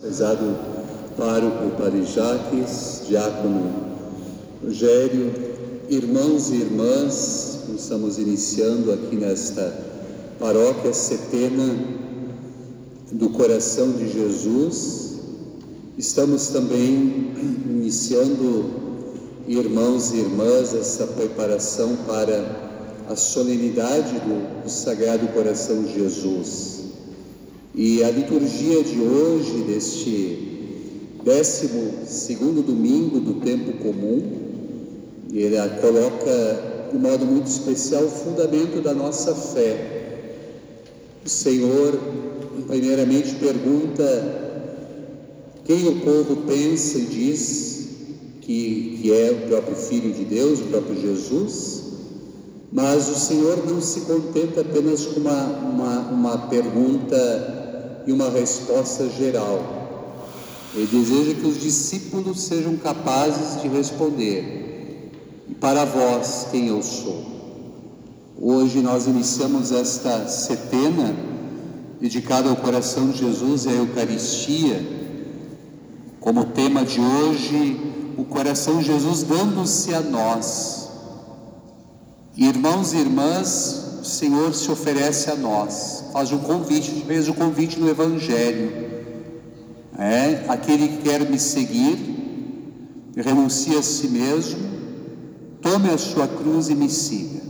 Prezado pároco Padre Jaques, diácono Rogério, irmãos e irmãs, estamos iniciando aqui nesta paróquia setena do coração de Jesus. Estamos também iniciando, irmãos e irmãs, essa preparação para a solenidade do Sagrado Coração de Jesus. E a liturgia de hoje, deste décimo segundo domingo do tempo comum, ela coloca de modo muito especial o fundamento da nossa fé. O Senhor, primeiramente, pergunta quem o povo pensa e diz que, que é o próprio Filho de Deus, o próprio Jesus. Mas o Senhor não se contenta apenas com uma, uma, uma pergunta e uma resposta geral. Ele deseja que os discípulos sejam capazes de responder. E para vós, quem eu sou? Hoje nós iniciamos esta setena dedicada ao coração de Jesus e à Eucaristia. Como tema de hoje, o coração de Jesus dando-se a nós Irmãos e irmãs, o Senhor se oferece a nós, faz um convite, fez o um convite no Evangelho. É, aquele que quer me seguir, renuncie a si mesmo, tome a sua cruz e me siga.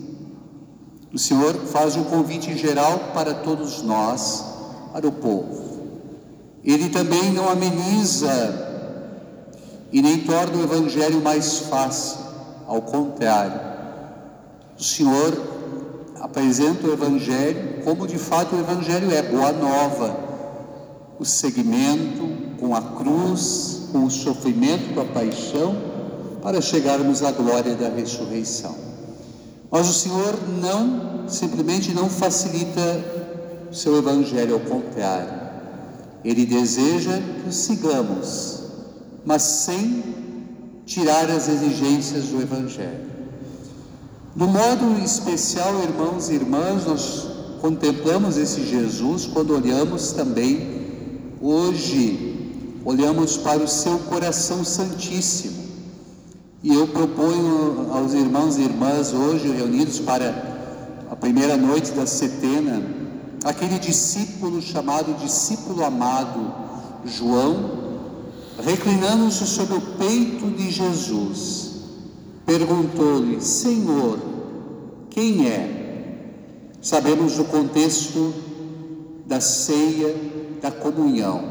O Senhor faz um convite geral para todos nós, para o povo. Ele também não ameniza e nem torna o Evangelho mais fácil, ao contrário o Senhor apresenta o Evangelho como de fato o Evangelho é, boa nova, o segmento com a cruz, com o sofrimento, com a paixão, para chegarmos à glória da ressurreição. Mas o Senhor não, simplesmente não facilita o seu Evangelho, ao contrário. Ele deseja que o sigamos, mas sem tirar as exigências do Evangelho. Do modo especial, irmãos e irmãs, nós contemplamos esse Jesus quando olhamos também, hoje, olhamos para o seu coração santíssimo. E eu proponho aos irmãos e irmãs hoje reunidos para a primeira noite da setena, aquele discípulo chamado discípulo amado, João, reclinando-se sobre o peito de Jesus perguntou-lhe: Senhor, quem é? Sabemos o contexto da ceia, da comunhão.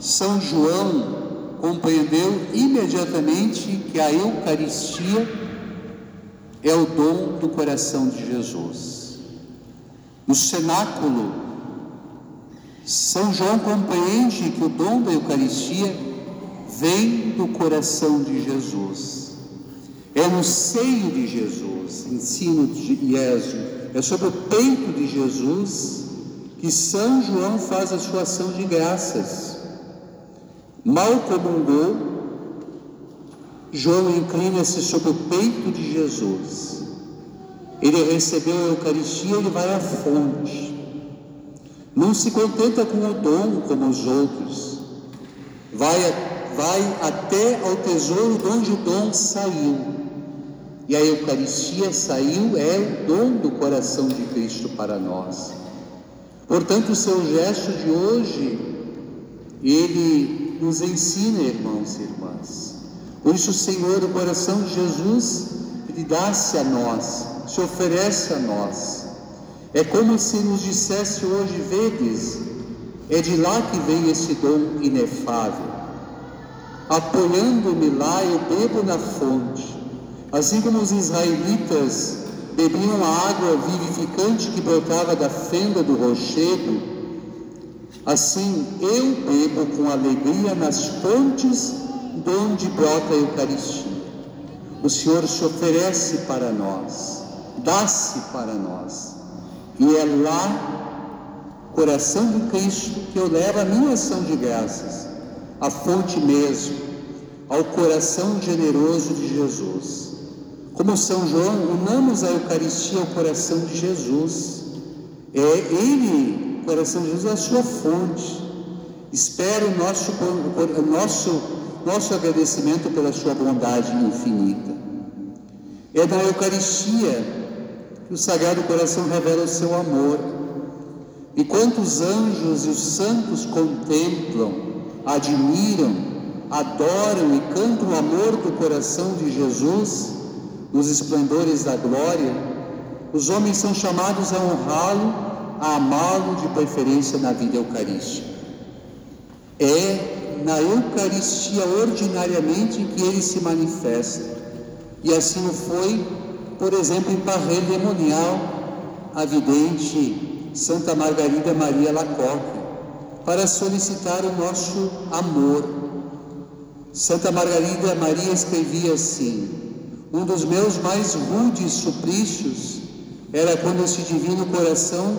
São João compreendeu imediatamente que a Eucaristia é o dom do coração de Jesus. No cenáculo, São João compreende que o dom da Eucaristia vem do coração de Jesus. É no seio de Jesus, ensino de Jesus, é sobre o peito de Jesus que São João faz a sua ação de graças. Mal comungou, João inclina-se sobre o peito de Jesus. Ele recebeu a Eucaristia, ele vai à fonte. Não se contenta com o dom como os outros. Vai, vai até ao tesouro de onde o dom saiu. E a Eucaristia saiu, é o dom do coração de Cristo para nós. Portanto, o seu gesto de hoje, ele nos ensina, irmãos e irmãs. Por isso, o Senhor, o coração de Jesus, ele dá-se a nós, se oferece a nós. É como se nos dissesse hoje, vedes, é de lá que vem esse dom inefável. Apoiando-me lá, eu bebo na fonte Assim como os israelitas bebiam a água vivificante que brotava da fenda do rochedo, assim eu bebo com alegria nas fontes de onde brota a Eucaristia. O Senhor se oferece para nós, dá-se para nós, e é lá, coração de Cristo, que eu levo a minha ação de graças, a fonte mesmo, ao coração generoso de Jesus. Como São João, unamos a Eucaristia ao coração de Jesus. É Ele, o coração de Jesus, é a sua fonte. espera o nosso, nosso, nosso agradecimento pela sua bondade infinita. É na Eucaristia que o Sagrado Coração revela o seu amor. E quantos anjos e os santos contemplam, admiram, adoram e cantam o amor do coração de Jesus nos esplendores da glória, os homens são chamados a honrá-lo, a amá-lo de preferência na vida eucarística. É na Eucaristia ordinariamente em que ele se manifesta. E assim o foi, por exemplo, em Parré Demonial, a vidente Santa Margarida Maria Lacoque, para solicitar o nosso amor. Santa Margarida Maria escrevia assim: Um dos meus mais rudes suplícios era quando esse divino coração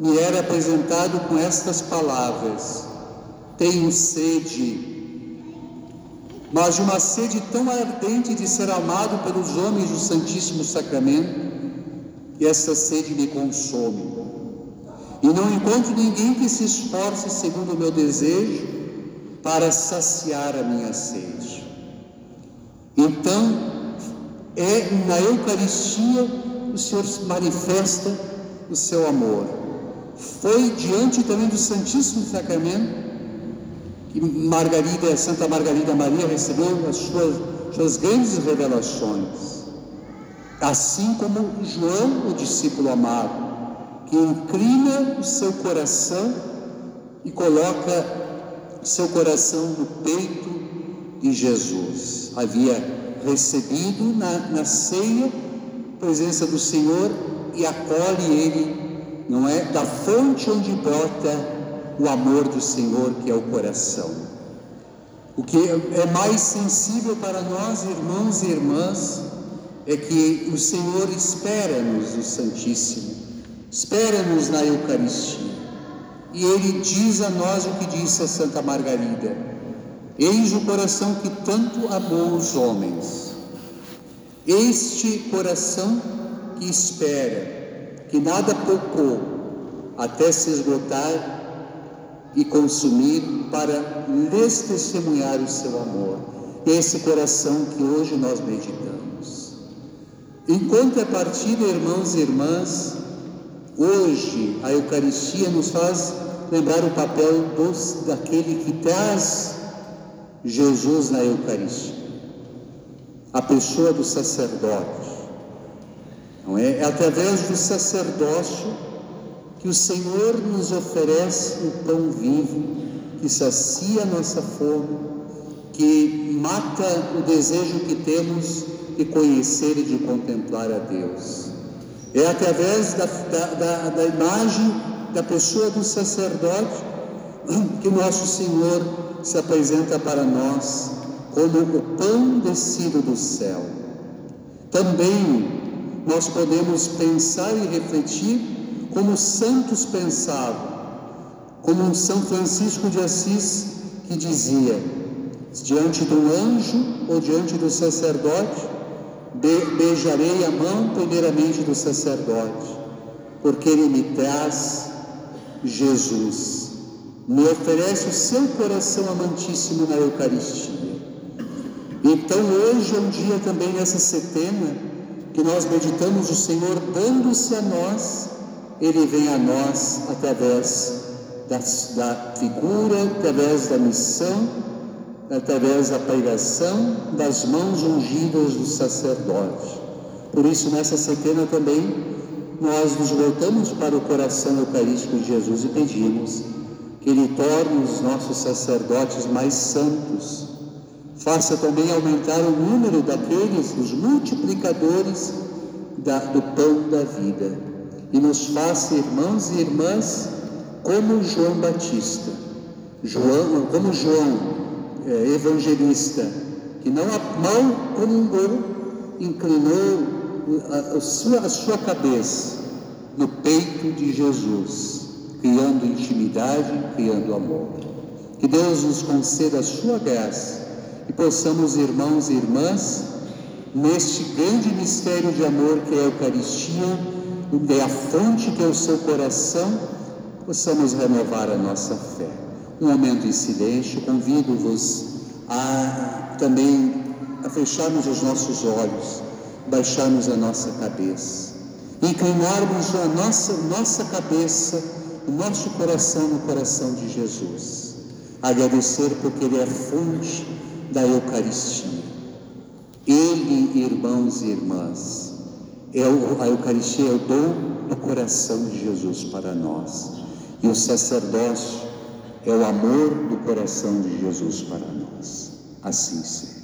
me era apresentado com estas palavras: Tenho sede, mas de uma sede tão ardente de ser amado pelos homens do Santíssimo Sacramento, que essa sede me consome. E não encontro ninguém que se esforce segundo o meu desejo para saciar a minha sede. Então, é na Eucaristia o Senhor manifesta o seu amor. Foi diante também do Santíssimo Sacramento que Margarida, Santa Margarida Maria recebeu as suas, suas grandes revelações. Assim como João, o discípulo amado, que inclina o seu coração e coloca seu coração no peito de Jesus. Havia recebido na, na ceia presença do Senhor e acolhe ele, não é? Da fonte onde brota o amor do Senhor, que é o coração. O que é mais sensível para nós, irmãos e irmãs, é que o Senhor espera-nos no Santíssimo, espera-nos na Eucaristia. E ele diz a nós o que disse a Santa Margarida: Eis o coração que tanto amou os homens este coração que espera, que nada poupou até se esgotar e consumir para lhes testemunhar o seu amor. Esse coração que hoje nós meditamos. Enquanto é partida, irmãos e irmãs, hoje a Eucaristia nos faz lembrar o papel dos, daquele que traz Jesus na Eucaristia a pessoa do sacerdote. Não é? é através do sacerdócio que o Senhor nos oferece o pão vivo, que sacia a nossa fome, que mata o desejo que temos de conhecer e de contemplar a Deus. É através da, da, da, da imagem da pessoa do sacerdote que nosso Senhor se apresenta para nós como o pão descido do céu. Também nós podemos pensar e refletir como os santos pensavam, como um São Francisco de Assis que dizia: diante do anjo ou diante do sacerdote, beijarei a mão primeiramente do sacerdote, porque ele me traz Jesus, me oferece o seu coração amantíssimo na Eucaristia. Então hoje é um dia também nessa setena que nós meditamos o Senhor dando-se a nós, Ele vem a nós através das, da figura, através da missão, através da pregação, das mãos ungidas do sacerdote. Por isso nessa setena também nós nos voltamos para o coração eucarístico de Jesus e pedimos que Ele torne os nossos sacerdotes mais santos, faça também aumentar o número daqueles, os multiplicadores da, do pão da vida, e nos faça irmãos e irmãs como João Batista, João, como João é, evangelista, que não mal comungou, inclinou a, a, sua, a sua cabeça no peito de Jesus, criando intimidade, criando amor. Que Deus nos conceda a sua graça e possamos, irmãos e irmãs, neste grande mistério de amor que é a Eucaristia, é a fonte que é o seu coração, possamos renovar a nossa fé. um momento em silêncio. Convido-vos a também a fecharmos os nossos olhos, baixarmos a nossa cabeça, inclinarmos a nossa, nossa cabeça, o nosso coração no coração de Jesus. Agradecer porque Ele é fonte da Eucaristia. Ele, irmãos e irmãs, é o, a Eucaristia é o dom do coração de Jesus para nós. E o sacerdócio é o amor do coração de Jesus para nós. Assim seja.